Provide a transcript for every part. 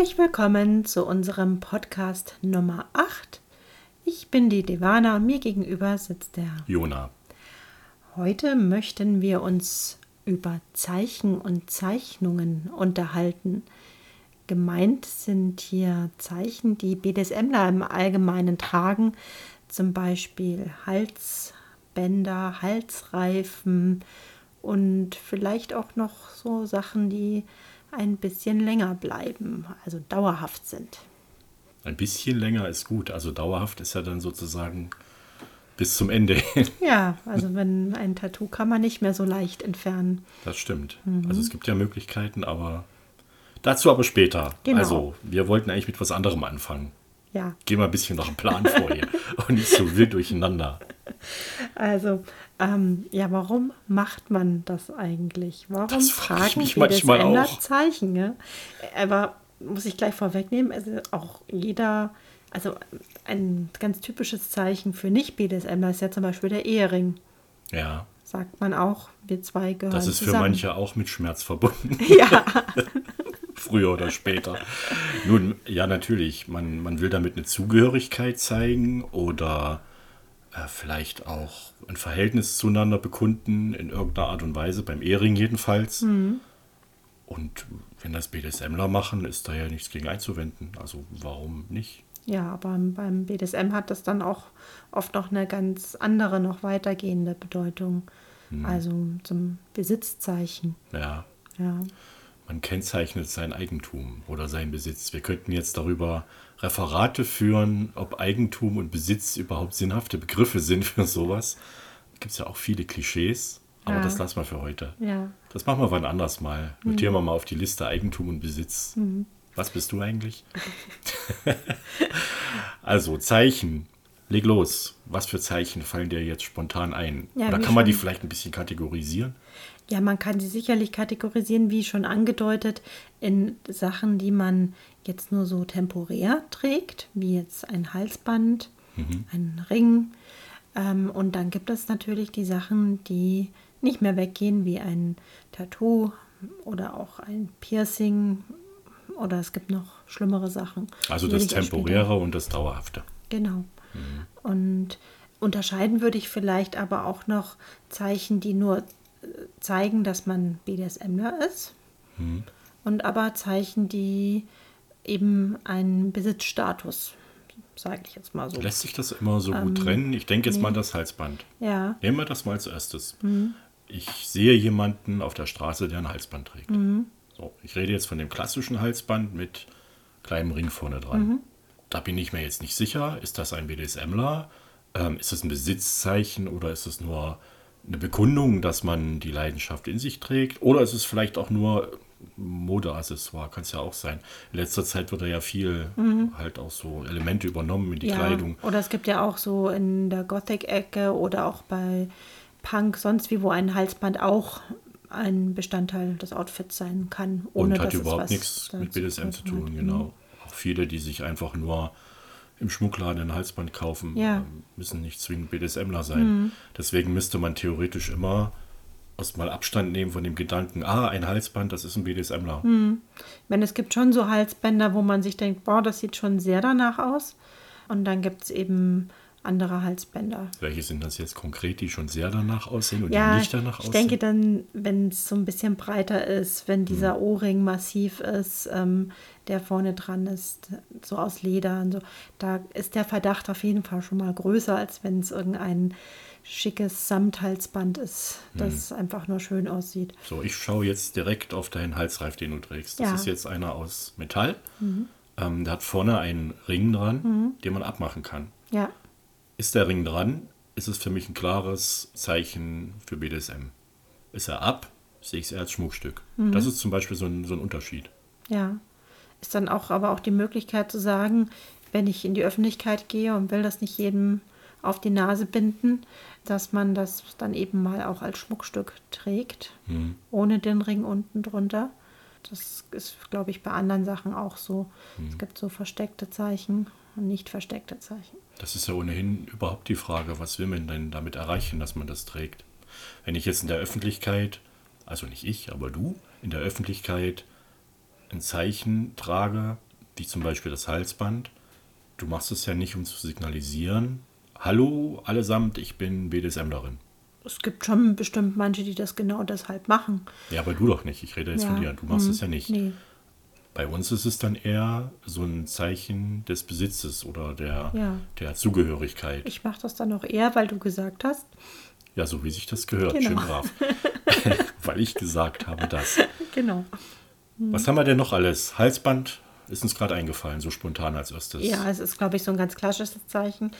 Herzlich willkommen zu unserem Podcast Nummer 8. Ich bin die Devana und mir gegenüber sitzt der Jona. Heute möchten wir uns über Zeichen und Zeichnungen unterhalten. Gemeint sind hier Zeichen, die BDSMler im Allgemeinen tragen, zum Beispiel Halsbänder, Halsreifen und vielleicht auch noch so Sachen, die ein bisschen länger bleiben, also dauerhaft sind. Ein bisschen länger ist gut, also dauerhaft ist ja dann sozusagen bis zum Ende. Ja, also wenn ein Tattoo kann man nicht mehr so leicht entfernen. Das stimmt. Mhm. Also es gibt ja Möglichkeiten, aber dazu aber später. Genau. Also wir wollten eigentlich mit was anderem anfangen. Ja. Gehen wir ein bisschen nach dem Plan vor hier und nicht so wild durcheinander. Also, ähm, ja, warum macht man das eigentlich? Warum das frage ich mich manchmal auch. Zeichen? Ja? Aber muss ich gleich vorwegnehmen, also auch jeder, also ein ganz typisches Zeichen für Nicht-BDSMler ist ja zum Beispiel der Ehering. Ja. Sagt man auch, wir zwei gehören Das ist zusammen. für manche auch mit Schmerz verbunden. Ja. Früher oder später. Nun, ja, natürlich. Man, man will damit eine Zugehörigkeit zeigen oder äh, vielleicht auch ein Verhältnis zueinander bekunden, in irgendeiner Art und Weise, beim Ehering jedenfalls. Mhm. Und wenn das BDSMler machen, ist da ja nichts gegen einzuwenden. Also warum nicht? Ja, aber beim BDSM hat das dann auch oft noch eine ganz andere, noch weitergehende Bedeutung. Hm. Also zum Besitzzeichen. Ja. Ja. Man kennzeichnet sein Eigentum oder seinen Besitz. Wir könnten jetzt darüber Referate führen, ob Eigentum und Besitz überhaupt sinnhafte Begriffe sind für sowas. Gibt es ja auch viele Klischees, aber Ja. das lassen wir für heute. Ja. Das machen wir wann anders mal. Notieren wir mal auf die Liste Eigentum und Besitz. Mhm. Was bist du eigentlich? also, Zeichen. Leg los. Was für Zeichen fallen dir jetzt spontan ein? Ja, Oder kann man die schon- vielleicht ein bisschen kategorisieren? Ja, man kann sie sicherlich kategorisieren, wie schon angedeutet, in Sachen, die man jetzt nur so temporär trägt, wie jetzt ein Halsband, ein Ring. Ähm, und dann gibt es natürlich die Sachen, die nicht mehr weggehen, wie ein Tattoo oder auch ein Piercing. Oder es gibt noch schlimmere Sachen. Also das Temporäre und das Dauerhafte. Genau. Und unterscheiden würde ich vielleicht aber auch noch Zeichen, die nur zeigen, dass man BDSMler ist. Und aber Zeichen, die eben einen Besitzstatus, sage ich jetzt mal so. Lässt sich das immer so Ähm, gut trennen? Ich denke jetzt mal an das Halsband. Ja, Nehmen wir das mal als erstes. Mhm. Ich sehe jemanden auf der Straße, der ein Halsband trägt. Mhm. So, ich rede jetzt von dem klassischen Halsband mit kleinem Ring vorne dran. Mhm. Da bin ich mir jetzt nicht sicher, ist das ein BDSMler? Ähm, ist das ein Besitzzeichen oder ist es nur eine Bekundung, dass man die Leidenschaft in sich trägt? Oder ist es vielleicht auch nur Modeaccessoire, kann es ja auch sein. In letzter Zeit wird da ja viel halt auch so Elemente übernommen in die Mhm. ja. Kleidung. Oder es gibt ja auch so in der Gothic-Ecke oder auch bei Punk, sonst wie, wo ein Halsband auch ein Bestandteil des Outfits sein kann. Ohne und hat überhaupt nichts mit BDSM zu tun tun, genau. Auch viele, die sich einfach nur im Schmuckladen ein Halsband kaufen, Ja. ähm, müssen nicht zwingend BDSMler sein. Deswegen müsste man theoretisch immer erstmal Abstand nehmen von dem Gedanken, ah, ein Halsband, das ist ein BDSMler. Ich meine, es gibt schon so Halsbänder, wo man sich denkt, boah, das sieht schon sehr danach aus. Und dann gibt es eben andere Halsbänder. Welche sind das jetzt konkret, die schon sehr danach aussehen und Ja, die nicht danach ich aussehen? denke dann, wenn es so ein bisschen breiter ist, wenn dieser Hm. Ohrring massiv ist, ähm, der vorne dran ist, so aus Leder und so, da ist der Verdacht auf jeden Fall schon mal größer, als wenn es irgendein schickes Samthalsband ist, Hm. das einfach nur schön aussieht. So, ich schaue jetzt direkt auf deinen Halsreif, den du trägst. Das Ja. ist jetzt einer aus Metall. Ähm, der hat vorne einen Ring dran, den man abmachen kann. Ja, Ist der Ring dran, ist es für mich ein klares Zeichen für BDSM. Ist er ab, sehe ich es eher als Schmuckstück. Das ist zum Beispiel so ein, so ein Unterschied. ja. Ist dann auch aber auch die Möglichkeit zu sagen, wenn ich in die Öffentlichkeit gehe und will das nicht jedem auf die Nase binden, dass man das dann eben mal auch als Schmuckstück trägt, ohne den Ring unten drunter. Das ist, glaube ich, bei anderen Sachen auch so. Es gibt so versteckte Zeichen und nicht versteckte Zeichen. Das ist ja ohnehin überhaupt die Frage, was will man denn damit erreichen, dass man das trägt? Wenn ich jetzt in der Öffentlichkeit, also nicht ich, aber du, in der Öffentlichkeit ein Zeichen trage, wie zum Beispiel das Halsband, du machst es ja nicht, um zu signalisieren, hallo allesamt, ich bin BDSMlerin. Es gibt schon bestimmt manche, die das genau deshalb machen. Ja, aber du doch nicht. Ich rede jetzt Ja. von dir. Du machst Mhm. es ja nicht. Nee. Bei uns ist es dann eher so ein Zeichen des Besitzes oder der, Ja. der Zugehörigkeit. Ich mache das dann auch eher, weil du gesagt hast. ja, so wie sich das gehört. Genau. Schön brav. Weil ich gesagt habe das. Genau. Was haben wir denn noch alles? Halsband ist uns gerade eingefallen, so spontan als erstes. Ja, es ist, glaube ich, so ein ganz klassisches Zeichen.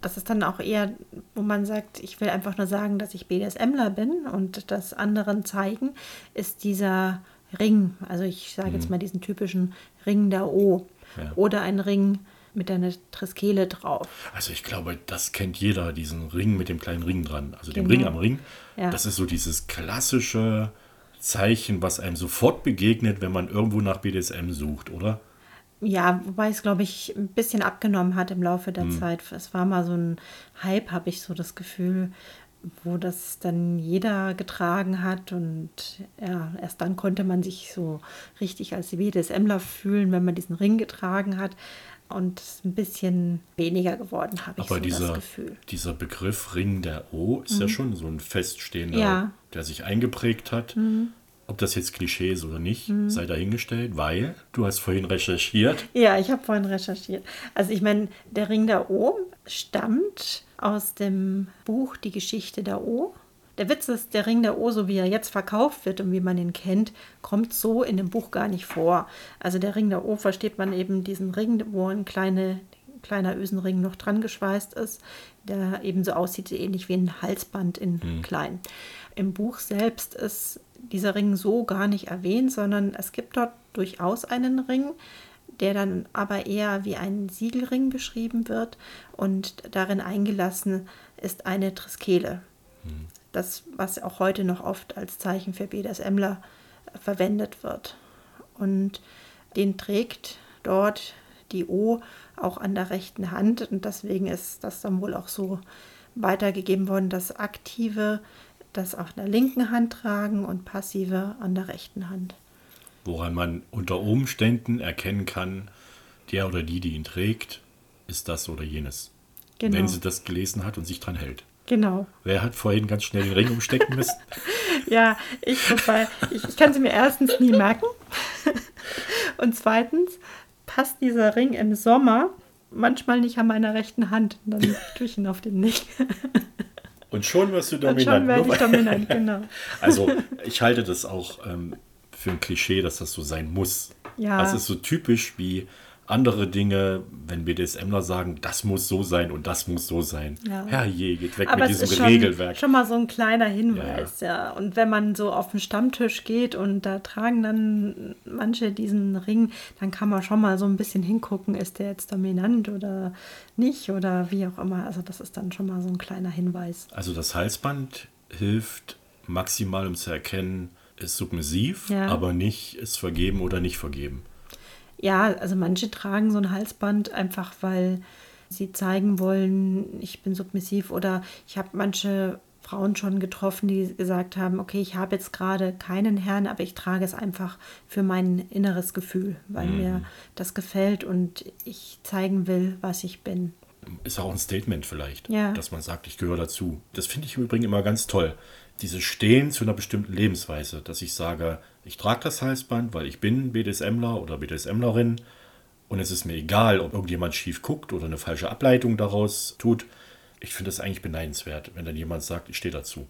Das ist dann auch eher, wo man sagt, ich will einfach nur sagen, dass ich BDSMler bin und das anderen zeigen, ist dieser Ring. Also ich sage jetzt mal diesen typischen Ring der O. Ja. Oder ein Ring mit einer Triskele drauf. Also ich glaube, das kennt jeder, diesen Ring mit dem kleinen Ring dran. Also dem Genau. Ring am Ring. Ja. Das ist so dieses klassische Zeichen, was einem sofort begegnet, wenn man irgendwo nach BDSM sucht, oder? Ja, wobei es, glaube ich, ein bisschen abgenommen hat im Laufe der Hm. Zeit. Es war mal so ein Hype, habe ich so das Gefühl, wo das dann jeder getragen hat. Und ja, erst dann konnte man sich so richtig als BDSMler fühlen, wenn man diesen Ring getragen hat. Und ein bisschen weniger geworden, habe ich Aber so dieser, das Gefühl. Mhm. dieser Begriff Ring der O ist ja schon so ein feststehender, Ja. Mhm. der sich eingeprägt hat. Ob das jetzt Klischee ist oder nicht, sei dahingestellt, weil du hast vorhin recherchiert. Ja, ich habe vorhin recherchiert. Also ich meine, der Ring der O stammt aus dem Buch Die Geschichte der O. Der Witz ist, der Ring der O, so wie er jetzt verkauft wird und wie man ihn kennt, kommt so in dem Buch gar nicht vor. Also der Ring der O versteht man eben diesen Ring, wo ein kleine, kleiner Ösenring noch dran geschweißt ist, der eben so aussieht, ähnlich wie ein Halsband in klein. Im Buch selbst ist dieser Ring so gar nicht erwähnt, sondern es gibt dort durchaus einen Ring, der dann aber eher wie ein Siegelring beschrieben wird und darin eingelassen ist eine Triskele. Das, was auch heute noch oft als Zeichen für BDSMler verwendet wird. Und den trägt dort die O auch an der rechten Hand und deswegen ist das dann wohl auch so weitergegeben worden, dass aktive das in der linken Hand tragen und passive an der rechten Hand. woran man unter Umständen erkennen kann, der oder die, die ihn trägt, ist das oder jenes. Genau. Wenn sie das gelesen hat und sich dran hält. Genau. Wer hat vorhin ganz schnell den Ring umstecken müssen? Ja, ich, wobei, ich, ich kann sie mir erstens nie merken. Und zweitens passt dieser Ring im Sommer manchmal nicht an meiner rechten Hand. Und dann tue ich ihn auf den nicht. Und schon wirst du Und dominant. schon werde ich dominant, genau. Also, ich halte das auch ähm, für ein Klischee, dass das so sein muss. Ja. Das ist so typisch wie andere Dinge, wenn BDSMler sagen, das muss so sein und das muss so sein. Ja. Herrje, geht weg Aber mit es diesem schon, Regelwerk. schon mal so ein kleiner Hinweis, ja. Und wenn man so auf den Stammtisch geht und da tragen dann manche diesen Ring, dann kann man schon mal so ein bisschen hingucken, ist der jetzt dominant oder nicht oder wie auch immer. Also das ist dann schon mal so ein kleiner Hinweis. Also das Halsband hilft maximal, um zu erkennen, ist submissiv, Ja. aber nicht ist vergeben oder nicht vergeben. Ja, also manche tragen so ein Halsband einfach, weil sie zeigen wollen, ich bin submissiv oder ich habe manche Frauen schon getroffen, die gesagt haben, okay, ich habe jetzt gerade keinen Herrn, aber ich trage es einfach für mein inneres Gefühl, weil mir das gefällt und ich zeigen will, was ich bin. Ist auch ein Statement vielleicht, Ja. dass man sagt, ich gehöre dazu. Das finde ich im Übrigen immer ganz toll. Dieses Stehen zu einer bestimmten Lebensweise, dass ich sage, ich trage das Halsband, weil ich bin BDSMler oder BDSMlerin und es ist mir egal, ob irgendjemand schief guckt oder eine falsche Ableitung daraus tut. Ich finde das eigentlich beneidenswert, wenn dann jemand sagt, ich stehe dazu.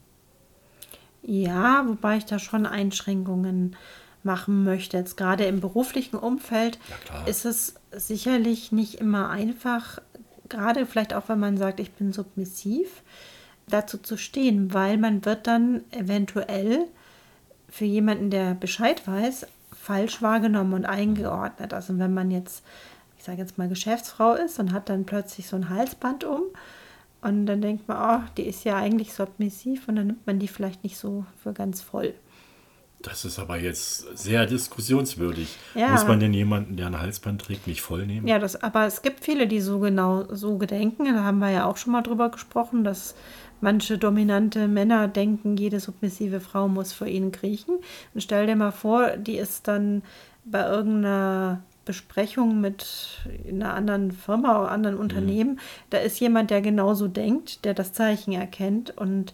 Ja, wobei ich da schon Einschränkungen machen möchte. Jetzt gerade im beruflichen Umfeld Ja, ist es sicherlich nicht immer einfach, gerade vielleicht auch, wenn man sagt, ich bin submissiv, dazu zu stehen, weil man wird dann eventuell für jemanden, der Bescheid weiß, falsch wahrgenommen und eingeordnet. Also wenn man jetzt, ich sage jetzt mal Geschäftsfrau ist und hat dann plötzlich so ein Halsband um und dann denkt man, oh, die ist ja eigentlich submissiv und dann nimmt man die vielleicht nicht so für ganz voll. Das ist aber jetzt sehr diskussionswürdig. Ja. Muss man denn jemanden, der ein Halsband trägt, nicht voll nehmen? Ja, das, aber es gibt viele, die so genau so gedenken. Da haben wir ja auch schon mal drüber gesprochen, dass manche dominante Männer denken, jede submissive Frau muss für ihn kriechen. Und stell dir mal vor, die ist dann bei irgendeiner Besprechung mit einer anderen Firma oder anderen Unternehmen, da ist jemand, der genauso denkt, der das Zeichen erkennt und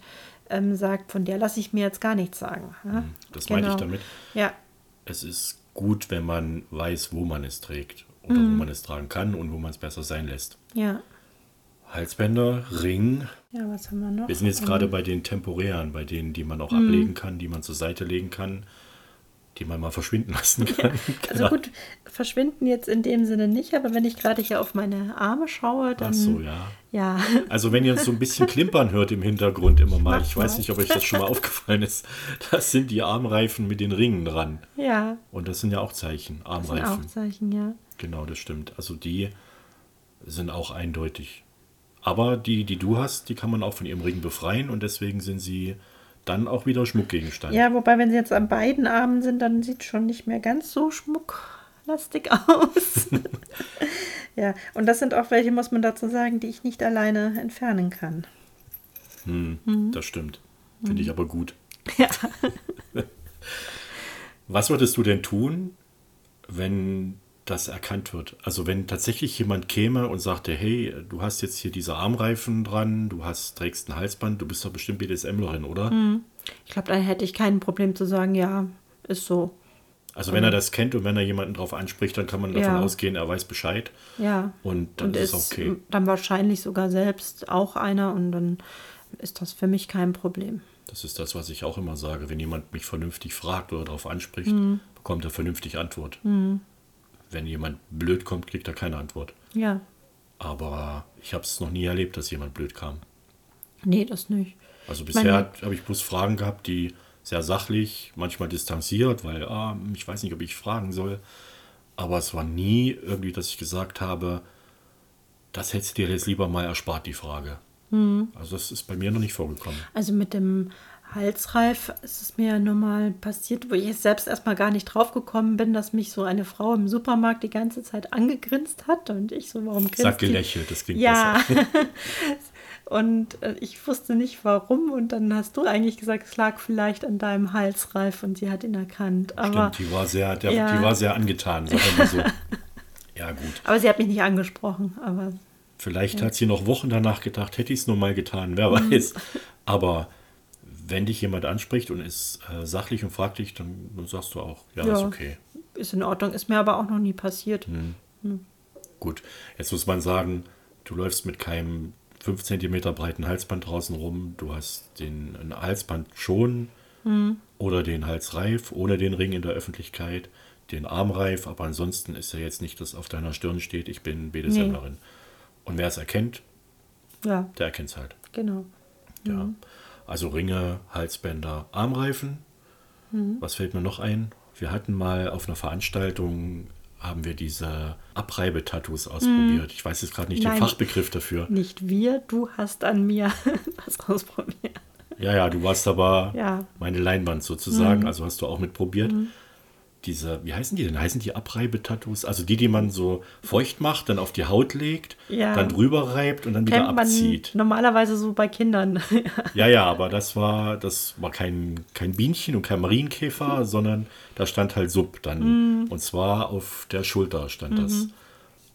ähm, sagt, von der lasse ich mir jetzt gar nichts sagen. Ja? Das meine ich damit. Ja, Es ist gut, wenn man weiß, wo man es trägt oder wo man es tragen kann und wo man es besser sein lässt. ja. Halsbänder, Ring. Ja, was haben wir noch? Wir sind jetzt gerade bei den temporären, bei denen, die man auch ablegen kann, die man zur Seite legen kann, die man mal verschwinden lassen kann. Also Genau. gut, verschwinden jetzt in dem Sinne nicht, aber wenn ich gerade hier auf meine Arme schaue, dann Ach so, ja. ja, Also wenn ihr jetzt so ein bisschen klimpern hört im Hintergrund immer mal, ich weiß mal. nicht, ob euch das schon mal aufgefallen ist, das sind die Armreifen mit den Ringen dran. ja, Und das sind ja auch Zeichen, das sind Armreifen. auch Zeichen, ja. Genau, das stimmt. Also die sind auch eindeutig. Aber die, die du hast, die kann man auch von ihrem Ring befreien und deswegen sind sie dann auch wieder Schmuckgegenstand. Ja, wobei, wenn sie jetzt an beiden Armen sind, dann sieht schon nicht mehr ganz so schmucklastig aus. ja, und das sind auch welche, muss man dazu sagen, die ich nicht alleine entfernen kann. Hm, Das stimmt. Finde ich aber gut. Ja. Was würdest du denn tun, wenn das erkannt wird? Also wenn tatsächlich jemand käme und sagte, hey, du hast jetzt hier diese Armreifen dran, du hast, trägst ein Halsband, du bist doch bestimmt BDSMlerin, oder? Ich glaube, dann hätte ich kein Problem zu sagen, ja, ist so. Also wenn er das kennt und wenn er jemanden drauf anspricht, dann kann man davon Ja. ausgehen, er weiß Bescheid. Ja. Und dann und ist es okay. dann wahrscheinlich sogar selbst auch einer und dann ist das für mich kein Problem. Das ist das, was ich auch immer sage. Wenn jemand mich vernünftig fragt oder darauf anspricht, Mhm. bekommt er vernünftig Antwort. Wenn jemand blöd kommt, kriegt er keine Antwort. Ja. Aber ich habe es noch nie erlebt, dass jemand blöd kam. Nee, das nicht. Also bisher habe ich bloß Fragen gehabt, die sehr sachlich, manchmal distanziert, weil ah, ich weiß nicht, ob ich fragen soll. Aber es war nie irgendwie, dass ich gesagt habe, das hättest du dir jetzt lieber mal erspart, die Frage. Mhm. Also das ist bei mir noch nicht vorgekommen. Also mit dem Halsreif ist es mir nur mal passiert, wo ich selbst erstmal gar nicht drauf gekommen bin, dass mich so eine Frau im Supermarkt die ganze Zeit angegrinst hat und ich so, warum grinst Sag die? gelächelt, das klingt Ja. besser. und äh, ich wusste nicht warum und dann hast du eigentlich gesagt, es lag vielleicht an deinem Halsreif und sie hat ihn erkannt. Aber, Stimmt, die war sehr, der, Ja. die war sehr angetan, wir mal so. ja, gut. aber sie hat mich nicht angesprochen. Aber Vielleicht hat sie noch Wochen danach gedacht, hätte ich es nur mal getan, wer Mhm. weiß. Aber wenn dich jemand anspricht und ist äh, sachlich und fragt dich, dann, dann sagst du auch, ja, Ja. ist okay. ist in Ordnung, ist mir aber auch noch nie passiert. Hm. Gut, jetzt muss man sagen, du läufst mit keinem 5 cm breiten Halsband draußen rum. Du hast den ein Halsband schon Hm. oder den Halsreif ohne den Ring in der Öffentlichkeit, den Armreif, aber ansonsten ist ja jetzt nicht, dass auf deiner Stirn steht, ich bin BDSMlerin. Und wer es erkennt, Ja, der erkennt es halt. genau. Ja. Also Ringe, Halsbänder, Armreifen. Was fällt mir noch ein? Wir hatten mal auf einer Veranstaltung haben wir diese Abreibetattoos ausprobiert. Ich weiß jetzt gerade nicht Nein. den Fachbegriff dafür. Nicht wir, du hast an mir was ausprobiert. Ja, ja, du warst aber Ja. Mhm. meine Leinwand sozusagen, also hast du auch mitprobiert. Diese, wie heißen die denn? Heißen die Abreibetattoos? Also die, die man so feucht macht, dann auf die Haut legt, Ja. dann drüber reibt und dann wieder Kennt man abzieht. normalerweise so bei Kindern. Ja, ja, aber das war, das war kein, kein Bienchen und kein Marienkäfer, Hm. sondern da stand halt Sub dann. Und zwar auf der Schulter stand Mhm. das.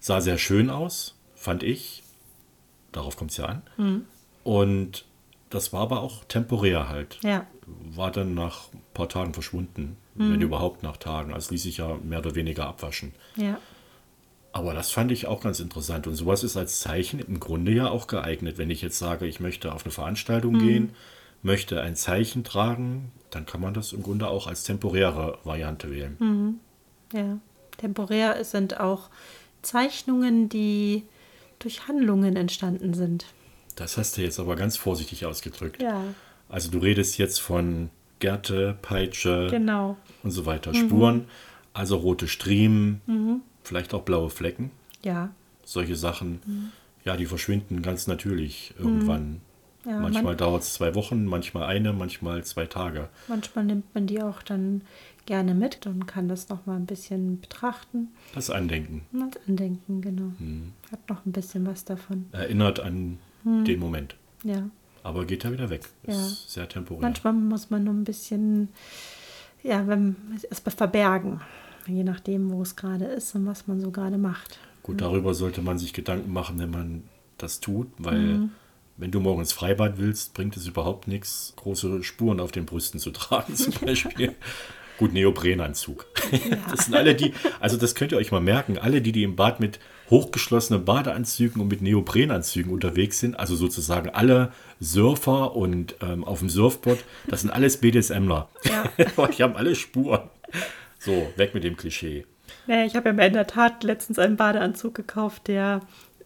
Sah sehr schön aus, fand ich. Darauf kommt es ja an. Mhm. Und das war aber auch temporär halt. ja. War dann nach ein paar Tagen verschwunden. Mhm. Wenn überhaupt nach Tagen. Also ließ sich ja mehr oder weniger abwaschen. Ja. Aber das fand ich auch ganz interessant. Und sowas ist als Zeichen im Grunde ja auch geeignet. Wenn ich jetzt sage, ich möchte auf eine Veranstaltung gehen, möchte ein Zeichen tragen, dann kann man das im Grunde auch als temporäre Variante wählen. Ja. Temporär sind auch Zeichnungen, die durch Handlungen entstanden sind. Das hast du jetzt aber ganz vorsichtig ausgedrückt. Ja, Also du redest jetzt von Gerte, Peitsche genau. und so weiter. Spuren, also rote Striemen, vielleicht auch blaue Flecken. Ja. Solche Sachen, ja, die verschwinden ganz natürlich irgendwann. Ja, manchmal man- dauert es zwei Wochen, manchmal eine, manchmal zwei Tage. Manchmal nimmt man die auch dann gerne mit und kann das noch mal ein bisschen betrachten. Das Andenken und Als Andenken, genau. Hm. Hat noch ein bisschen was davon. erinnert an den Moment. Ja. Aber geht ja wieder weg. Ja. Ist sehr temporär. Manchmal muss man nur ein bisschen, ja, wenn, es verbergen. je nachdem, wo es gerade ist und was man so gerade macht. Gut, darüber sollte man sich Gedanken machen, wenn man das tut, weil mhm. wenn du morgens Freibad willst, bringt es überhaupt nichts, große Spuren auf den Brüsten zu tragen, zum Beispiel. Gut, Neoprenanzug. Ja. Das sind alle die, also das könnt ihr euch mal merken, alle die, die im Bad mit hochgeschlossenen Badeanzügen und mit Neoprenanzügen unterwegs sind, also sozusagen alle Surfer und ähm, auf dem Surfboard, das sind alles BDSMler. Ja. die haben alle Spuren. So, weg mit dem Klischee. Naja, ich habe ja in der Tat letztens einen Badeanzug gekauft, der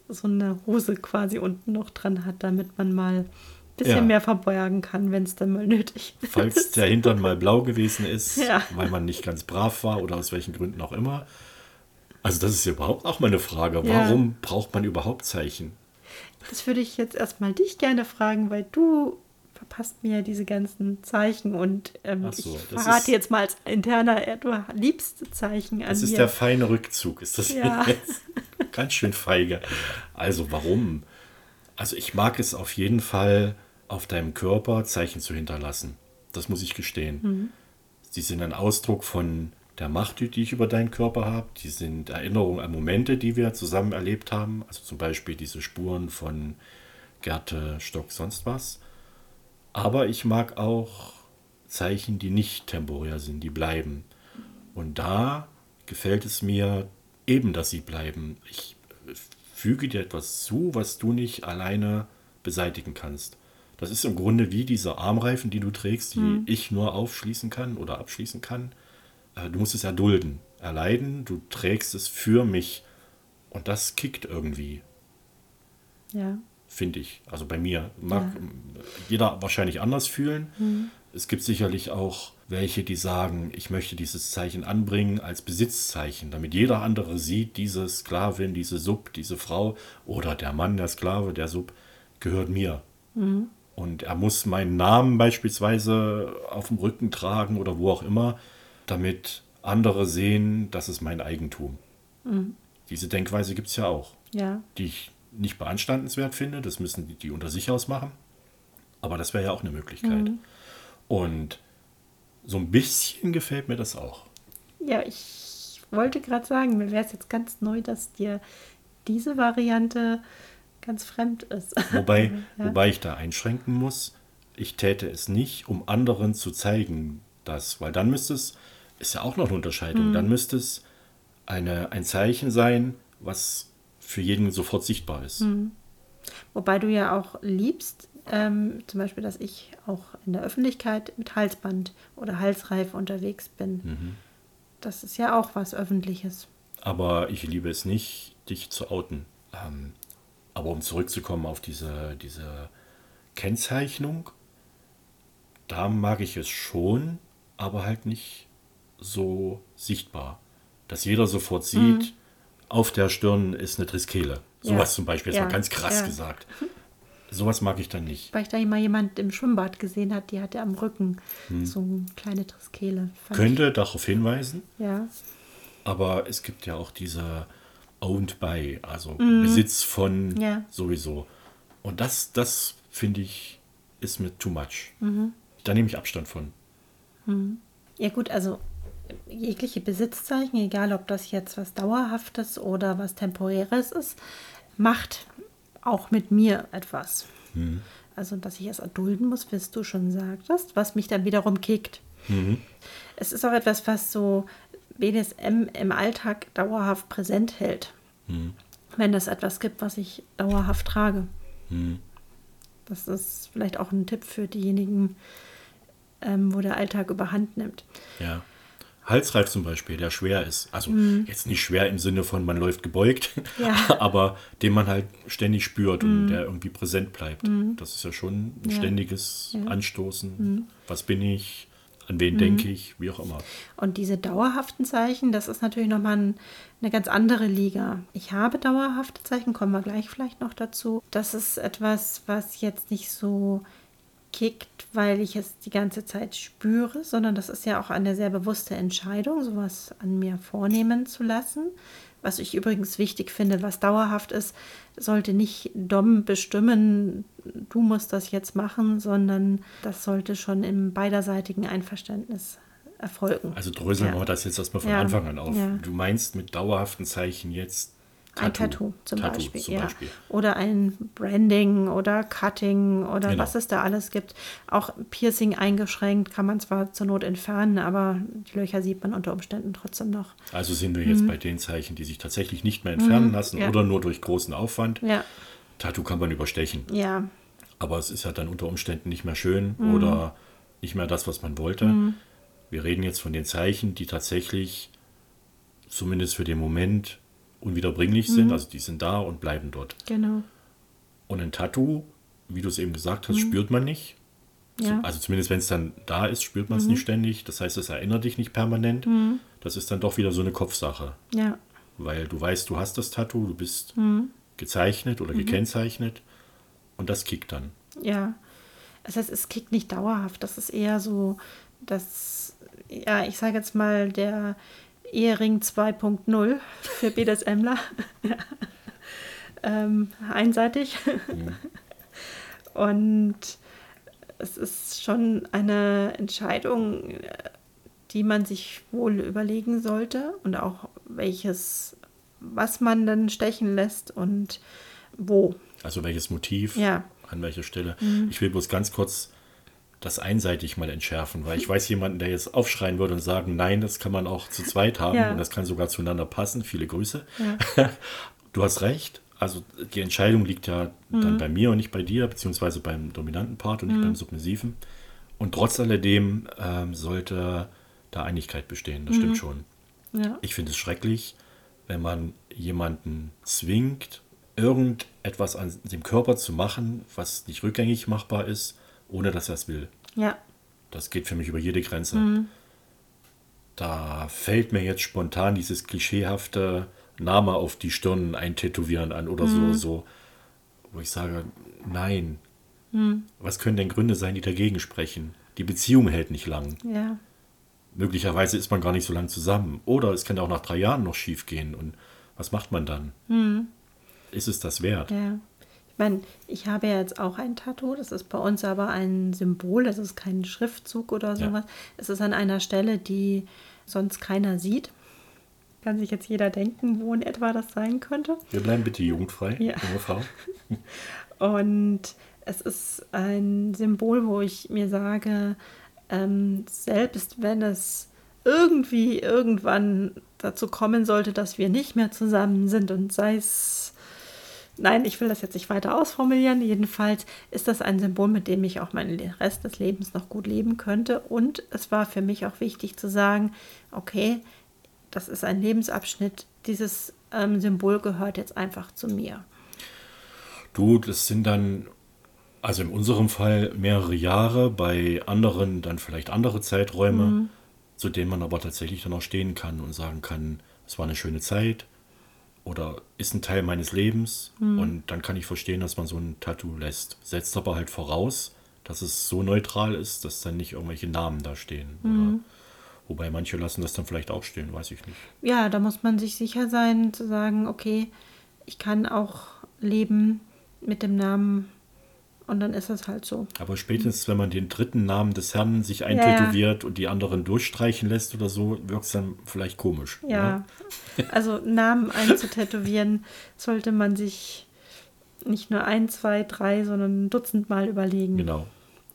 so eine Hose quasi unten noch dran hat, damit man mal bisschen ja. mehr verbergen kann, wenn es dann mal nötig ist. Falls der Hintern mal blau gewesen ist, ja. weil man nicht ganz brav war oder aus welchen Gründen auch immer. Also das ist ja überhaupt auch mal eine Frage. Warum ja. braucht man überhaupt Zeichen? Das würde ich jetzt erstmal dich gerne fragen, weil du verpasst mir diese ganzen Zeichen und ähm, so, ich verrate jetzt mal als interner, du liebst Zeichen an Das ist mir. der feine Rückzug, ist das ja. jetzt? Ganz schön feige. Also warum? Also ich mag es auf jeden Fall, auf deinem Körper Zeichen zu hinterlassen. Das muss ich gestehen. Mhm. Sie sind ein Ausdruck von der Macht, die ich über deinen Körper habe. Die sind Erinnerungen an Momente, die wir zusammen erlebt haben. Also zum Beispiel diese Spuren von Gerte, Stock, sonst was. Aber ich mag auch Zeichen, die nicht temporär sind, die bleiben. Und da gefällt es mir eben, dass sie bleiben. Ich füge dir etwas zu, was du nicht alleine beseitigen kannst. Das ist im Grunde wie diese Armreifen, die du trägst, die mhm. ich nur aufschließen kann oder abschließen kann. Äh, du musst es erdulden, erleiden, du trägst es für mich. Und das kickt irgendwie. Ja finde ich. Also bei mir. Mag ja. jeder wahrscheinlich anders fühlen. Mhm. Es gibt sicherlich auch welche, die sagen, ich möchte dieses Zeichen anbringen als Besitzzeichen, damit jeder andere sieht, diese Sklavin, diese Sub, diese Frau oder der Mann, der Sklave, der Sub, gehört mir. Mhm. Und er muss meinen Namen beispielsweise auf dem Rücken tragen oder wo auch immer, damit andere sehen, das ist mein Eigentum. Mhm. Diese Denkweise gibt es ja auch, ja. die ich nicht beanstandenswert finde. Das müssen die, die unter sich ausmachen. Aber das wäre ja auch eine Möglichkeit. Mhm. Und so ein bisschen gefällt mir das auch. Ja, ich wollte gerade sagen, mir wäre es jetzt ganz neu, dass dir diese Variante ganz fremd ist. Wobei, ja. wobei ich da einschränken muss, ich täte es nicht, um anderen zu zeigen, dass, weil dann müsste es, ist ja auch noch eine Unterscheidung, mhm. dann müsste es eine, ein Zeichen sein, was für jeden sofort sichtbar ist. Mhm. Wobei du ja auch liebst, ähm, zum Beispiel, dass ich auch in der Öffentlichkeit mit Halsband oder Halsreif unterwegs bin. Mhm. Das ist ja auch was Öffentliches. Aber ich liebe es nicht, dich zu outen. Ähm, aber um zurückzukommen auf diese, diese Kennzeichnung, da mag ich es schon, aber halt nicht so sichtbar. Dass jeder sofort sieht, mhm auf der Stirn ist eine Triskele. Sowas ja. zum Beispiel, das ja. war ganz krass ja. gesagt. Sowas mag ich dann nicht. Weil ich da mal jemand im Schwimmbad gesehen hat, die hatte am Rücken hm. so eine kleine Triskele. Könnte ich. darauf hinweisen. Ja. Aber es gibt ja auch diese owned by, also mhm. Besitz von ja. sowieso. Und das, das finde ich, ist mir too much. Mhm. Da nehme ich Abstand von. Mhm. Ja gut, also jegliche Besitzzeichen, egal ob das jetzt was Dauerhaftes oder was Temporäres ist, macht auch mit mir etwas. Mhm. Also, dass ich es erdulden muss, wie du schon sagtest, was mich dann wiederum kickt. Mhm. Es ist auch etwas, was so BDSM im Alltag dauerhaft präsent hält. Mhm. Wenn es etwas gibt, was ich dauerhaft trage. Mhm. Das ist vielleicht auch ein Tipp für diejenigen, ähm, wo der Alltag überhand nimmt. Ja. Halsreif zum Beispiel, der schwer ist. Also mhm. jetzt nicht schwer im Sinne von man läuft gebeugt, ja. aber den man halt ständig spürt mhm. und der irgendwie präsent bleibt. Mhm. Das ist ja schon ein ja. ständiges ja. Anstoßen. Mhm. Was bin ich? An wen denke mhm. ich? Wie auch immer. Und diese dauerhaften Zeichen, das ist natürlich nochmal ein, eine ganz andere Liga. Ich habe dauerhafte Zeichen, kommen wir gleich vielleicht noch dazu. Das ist etwas, was jetzt nicht so kickt, weil ich es die ganze Zeit spüre, sondern das ist ja auch eine sehr bewusste Entscheidung, sowas an mir vornehmen zu lassen. Was ich übrigens wichtig finde, was dauerhaft ist, sollte nicht Dom bestimmen, du musst das jetzt machen, sondern das sollte schon im beiderseitigen Einverständnis erfolgen. Also dröseln Ja. wir das jetzt erstmal von Ja. Anfang an auf. Ja. Du meinst mit dauerhaften Zeichen jetzt Ein Tattoo zum Tattoo Beispiel. zum ja. Beispiel. Oder ein Branding oder Cutting oder Genau. was es da alles gibt. Auch Piercing eingeschränkt kann man zwar zur Not entfernen, aber die Löcher sieht man unter Umständen trotzdem noch. Also sind wir jetzt bei den Zeichen, die sich tatsächlich nicht mehr entfernen lassen Mhm. ja. oder nur durch großen Aufwand. Ja, Tattoo kann man überstechen. ja, Aber es ist ja dann unter Umständen nicht mehr schön Mhm. oder nicht mehr das, was man wollte. Wir reden jetzt von den Zeichen, die tatsächlich zumindest für den Moment unwiederbringlich Mhm. sind. Also die sind da und bleiben dort. genau. Und ein Tattoo, wie du es eben gesagt hast, spürt man nicht. Mhm. Ja. Mhm. Also zumindest wenn es dann da ist, spürt man es nicht ständig. Das heißt, es erinnert dich nicht permanent. Das ist dann doch wieder so eine Kopfsache. Ja, Weil du weißt, du hast das Tattoo, du bist Mhm. gezeichnet oder gekennzeichnet und das kickt dann. ja. Das heißt, es kickt nicht dauerhaft. Das ist eher so, dass, ja, ich sage jetzt mal, der Ehering 2.0 für BDSMler. ja. ähm, einseitig. Und es ist schon eine Entscheidung, die man sich wohl überlegen sollte und auch welches, was man dann stechen lässt und wo. Also welches Motiv, Ja. Mhm. an welcher Stelle. Ich will bloß ganz kurz das einseitig mal entschärfen, weil ich weiß jemanden, der jetzt aufschreien würde und sagen, nein, das kann man auch zu zweit haben Ja. und das kann sogar zueinander passen. Viele Grüße. du hast recht. Also die Entscheidung liegt ja Mhm. dann bei mir und nicht bei dir, beziehungsweise beim dominanten Part und nicht beim submissiven. Und trotz alledem ähm, sollte da Einigkeit bestehen. Das Mhm. stimmt schon. Ja. Ich finde es schrecklich, wenn man jemanden zwingt, irgendetwas an dem Körper zu machen, was nicht rückgängig machbar ist, ohne dass er es will. Ja. Das geht für mich über jede Grenze. Da fällt mir jetzt spontan dieses klischeehafte Name auf die Stirn eintätowieren an oder so, so, wo ich sage, nein. Was können denn Gründe sein, die dagegen sprechen? Die Beziehung hält nicht lang. Ja. Möglicherweise ist man gar nicht so lange zusammen. Oder es kann auch nach drei Jahren noch schief gehen. Und was macht man dann? Ist es das wert? Ja. Ich meine, ich habe ja jetzt auch ein Tattoo. Das ist bei uns aber ein Symbol. Das ist kein Schriftzug oder Ja. sowas. Es ist an einer Stelle, die sonst keiner sieht. Kann sich jetzt jeder denken, wo in etwa das sein könnte. Wir bleiben bitte jugendfrei, Ja. junge Frau. Und es ist ein Symbol, wo ich mir sage, ähm, selbst wenn es irgendwie irgendwann dazu kommen sollte, dass wir nicht mehr zusammen sind und sei es, nein, ich will das jetzt nicht weiter ausformulieren, jedenfalls ist das ein Symbol, mit dem ich auch meinen Rest des Lebens noch gut leben könnte. Und es war für mich auch wichtig zu sagen, okay, das ist ein Lebensabschnitt, dieses ähm, Symbol gehört jetzt einfach zu mir. Du, das sind dann, also in unserem Fall mehrere Jahre, bei anderen dann vielleicht andere Zeiträume, Mhm. zu denen man aber tatsächlich dann auch stehen kann und sagen kann, es war eine schöne Zeit oder ist ein Teil meines Lebens. Mhm. Und dann kann ich verstehen, dass man so ein Tattoo lässt. Setzt aber halt voraus, dass es so neutral ist, dass dann nicht irgendwelche Namen da stehen. Mhm. Wobei manche lassen das dann vielleicht auch stehen, weiß ich nicht. ja, da muss man sich sicher sein, zu sagen, okay, ich kann auch leben mit dem Namen und dann ist es halt so. Aber spätestens, wenn man den dritten Namen des Herrn sich ja. eintätowiert und die anderen durchstreichen lässt oder so, wirkt es dann vielleicht komisch. Ja, also Namen einzutätowieren sollte man sich nicht nur ein, zwei, drei, sondern ein Dutzend Mal überlegen. Oder? Genau.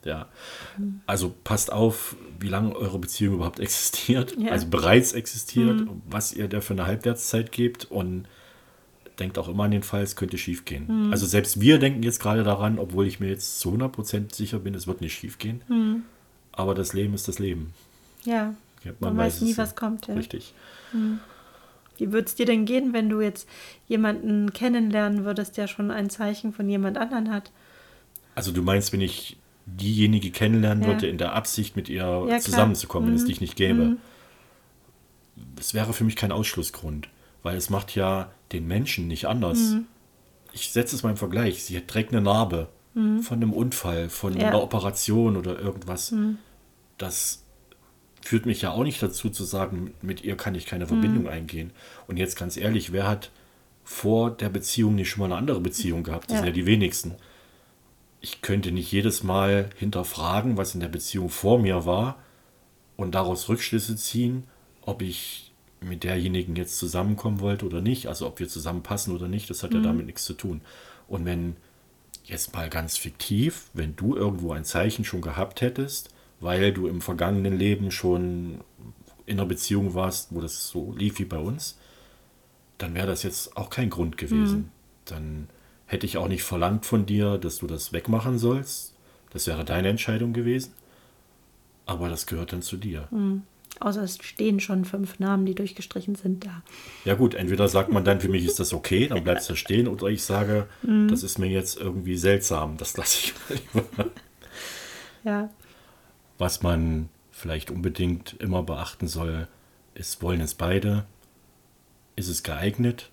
Ja. Also passt auf, wie lange eure Beziehung überhaupt existiert, Ja. also bereits existiert, was ihr der für eine Halbwertszeit gebt und denkt auch immer an den Fall, es könnte schief gehen. Also selbst wir denken jetzt gerade daran, obwohl ich mir jetzt zu 100% sicher bin, es wird nicht schief gehen. Aber das Leben ist das Leben. Ja, Ja, man, weiß es nie, was kommt. Ja. Richtig. Wie würde es dir denn gehen, wenn du jetzt jemanden kennenlernen würdest, der schon ein Zeichen von jemand anderen hat? Also du meinst, wenn ich diejenige kennenlernen Ja. würde, in der Absicht, mit ihr. Mhm. zusammenzukommen, wenn es dich nicht gäbe. Das wäre für mich kein Ausschlussgrund, weil es macht ja den Menschen nicht anders. Mhm. Ich setze es mal im Vergleich. Sie trägt eine Narbe von einem Unfall, von Mhm. Ja. Mhm. einer Operation oder irgendwas. Das führt mich ja auch nicht dazu zu sagen, mit ihr kann ich keine Verbindung Mhm. eingehen. Und jetzt ganz ehrlich, wer hat vor der Beziehung nicht schon mal eine andere Beziehung gehabt? Das Ja. sind ja die wenigsten. Ich könnte nicht jedes Mal hinterfragen, was in der Beziehung vor mir war, und daraus Rückschlüsse ziehen, ob ich mit derjenigen jetzt zusammenkommen wollte oder nicht, also ob wir zusammenpassen oder nicht, das hat ja damit nichts zu tun. Und wenn jetzt mal ganz fiktiv, wenn du irgendwo ein Zeichen schon gehabt hättest, weil du im vergangenen Leben schon in einer Beziehung warst, wo das so lief wie bei uns, dann wäre das jetzt auch kein Grund gewesen. Dann hätte ich auch nicht verlangt von dir, dass du das wegmachen sollst. Das wäre deine Entscheidung gewesen. Aber das gehört dann zu dir. Außer es stehen schon fünf Namen, die durchgestrichen sind da. Ja gut, entweder sagt man dann, für mich ist das okay, dann bleibt es da stehen, oder ich sage, das ist mir jetzt irgendwie seltsam, das lasse ich mal lieber. Ja, Was man vielleicht unbedingt immer beachten soll, ist, wollen es beide, ist es geeignet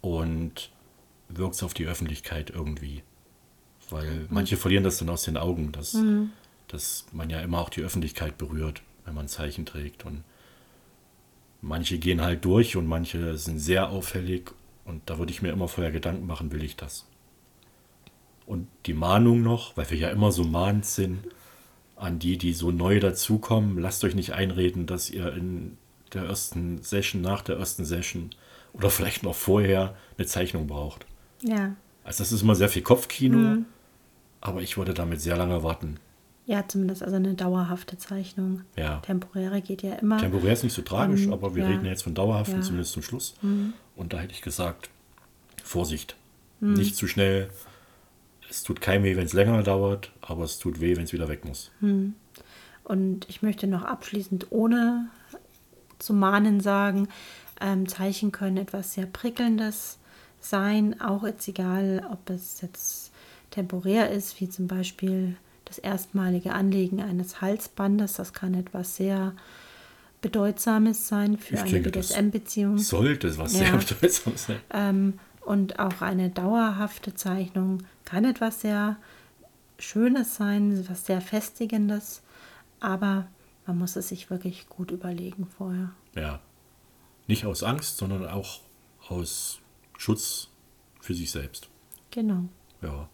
und wirkt es auf die Öffentlichkeit irgendwie. Weil manche verlieren das dann aus den Augen, dass, dass man ja immer auch die Öffentlichkeit berührt, wenn man Zeichen trägt. Und manche gehen halt durch und manche sind sehr auffällig und da würde ich mir immer vorher Gedanken machen, will ich das? Und die Mahnung noch, weil wir ja immer so mahnend sind, an die, die so neu dazukommen, lasst euch nicht einreden, dass ihr in der ersten Session, nach der ersten Session oder vielleicht noch vorher eine Zeichnung braucht. ja. Also das ist immer sehr viel Kopfkino, aber ich würde damit sehr lange warten. Ja, zumindest also eine dauerhafte Zeichnung. Ja. Temporäre geht ja immer. Temporär ist nicht so tragisch, Ähm, aber wir ja. reden ja jetzt von dauerhaften, Ja. Mhm. zumindest zum Schluss. Und da hätte ich gesagt, Vorsicht, nicht zu schnell. Es tut keinem weh, wenn es länger dauert, aber es tut weh, wenn es wieder weg muss. Und ich möchte noch abschließend, ohne zu mahnen, sagen, ähm, Zeichen können etwas sehr Prickelndes sein, auch jetzt egal, ob es jetzt temporär ist, wie zum Beispiel das erstmalige Anlegen eines Halsbandes. Das kann etwas sehr Bedeutsames sein für Ich eine BDSM-Beziehung. Sollte es was Ja. sehr bedeutsames sein. Ähm, und auch eine dauerhafte Zeichnung kann etwas sehr Schönes sein, was sehr Festigendes, aber man muss es sich wirklich gut überlegen vorher. Ja. Nicht aus Angst, sondern auch aus Schutz für sich selbst. Genau. Ja.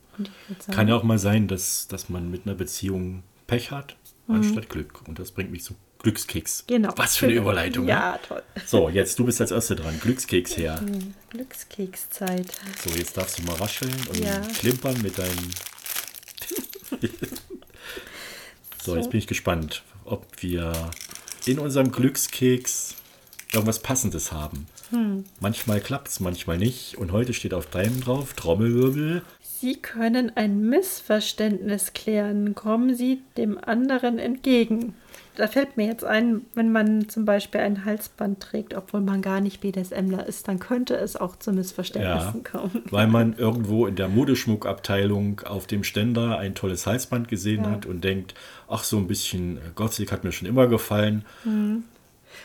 Kann ja auch mal sein, dass, dass man mit einer Beziehung Pech hat, anstatt Glück. Und das bringt mich zum Glückskeks. Mhm. genau. Was für eine Überleitung. ne? Ja, toll. So, jetzt du bist als Erste dran. Glückskeks her. Glückskekszeit. So, jetzt darfst du mal rascheln und Ja. klimpern mit deinem. so, jetzt bin ich gespannt, ob wir in unserem Glückskeks irgendwas Passendes haben. Hm. Manchmal klappt es, manchmal nicht. Und heute steht auf deinem drauf Trommelwirbel. Sie können ein Missverständnis klären. Kommen Sie dem anderen entgegen. Da fällt mir jetzt ein, wenn man zum Beispiel ein Halsband trägt, obwohl man gar nicht BDSMler ist, dann könnte es auch zu Ja, Missverständnissen kommen. weil man irgendwo in der Modeschmuckabteilung auf dem Ständer ein tolles Halsband gesehen Ja. hat und denkt, ach, so ein bisschen äh, Gothic hat mir schon immer gefallen. Mhm.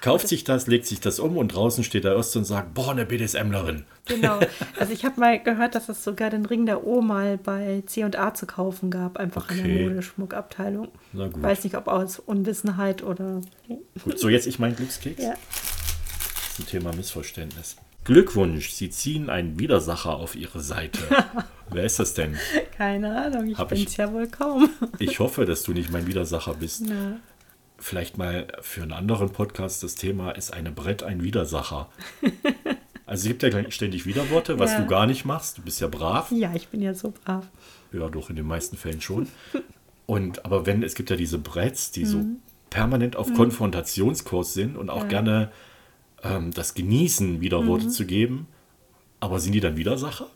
Kauft sich das, legt sich das um und draußen steht der Erste und sagt, boah, eine BDSMlerin. Genau. Also ich habe mal gehört, dass es sogar den Ring der O mal bei C&A zu kaufen gab, einfach in Okay. der Modeschmuckabteilung. Na gut. Weiß nicht, ob aus Unwissenheit oder... Gut, so jetzt ich mein Glückskeks. Ja. Zum Thema Missverständnis. Glückwunsch, Sie ziehen einen Widersacher auf Ihre Seite. Wer ist das denn? Keine Ahnung, ich Hab bin ich- es ja wohl kaum. Ich hoffe, dass du nicht mein Widersacher bist. Na, Vielleicht mal für einen anderen Podcast das Thema ist eine Brett ein Widersacher. Also es gibt ja ständig Widerworte, was Ja. du gar nicht machst. Du bist ja brav. ja, ich bin ja so brav. Ja, doch in den meisten Fällen schon. Und aber wenn es gibt ja diese Bretts, die so permanent auf Konfrontationskurs sind und auch Ja. gerne ähm, das genießen, Widerworte zu geben. Aber sind die dann Widersacher?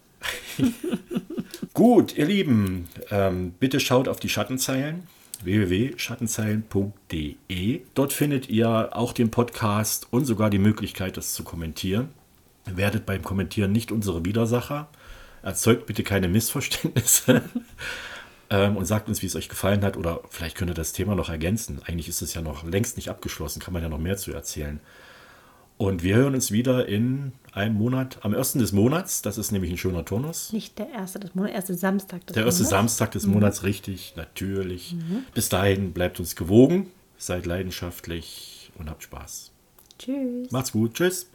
Gut, ihr Lieben, ähm, bitte schaut auf die Schattenzeilen www.schattenzeilen.de. Dort findet ihr auch den Podcast und sogar die Möglichkeit, das zu kommentieren. Werdet beim Kommentieren nicht unsere Widersacher. Erzeugt bitte keine Missverständnisse. ähm, und sagt uns, wie es euch gefallen hat. Oder vielleicht könnt ihr das Thema noch ergänzen. Eigentlich ist es ja noch längst nicht abgeschlossen, kann man ja noch mehr zu erzählen. Und wir hören uns wieder in einem Monat, am 1. des Monats. Das ist nämlich ein schöner Turnus. Nicht der erste des Monats, erste Samstag des Der erste Monats. Samstag des Monats, richtig, natürlich. Bis dahin bleibt uns gewogen, seid leidenschaftlich und habt Spaß. Tschüss. Macht's gut, tschüss.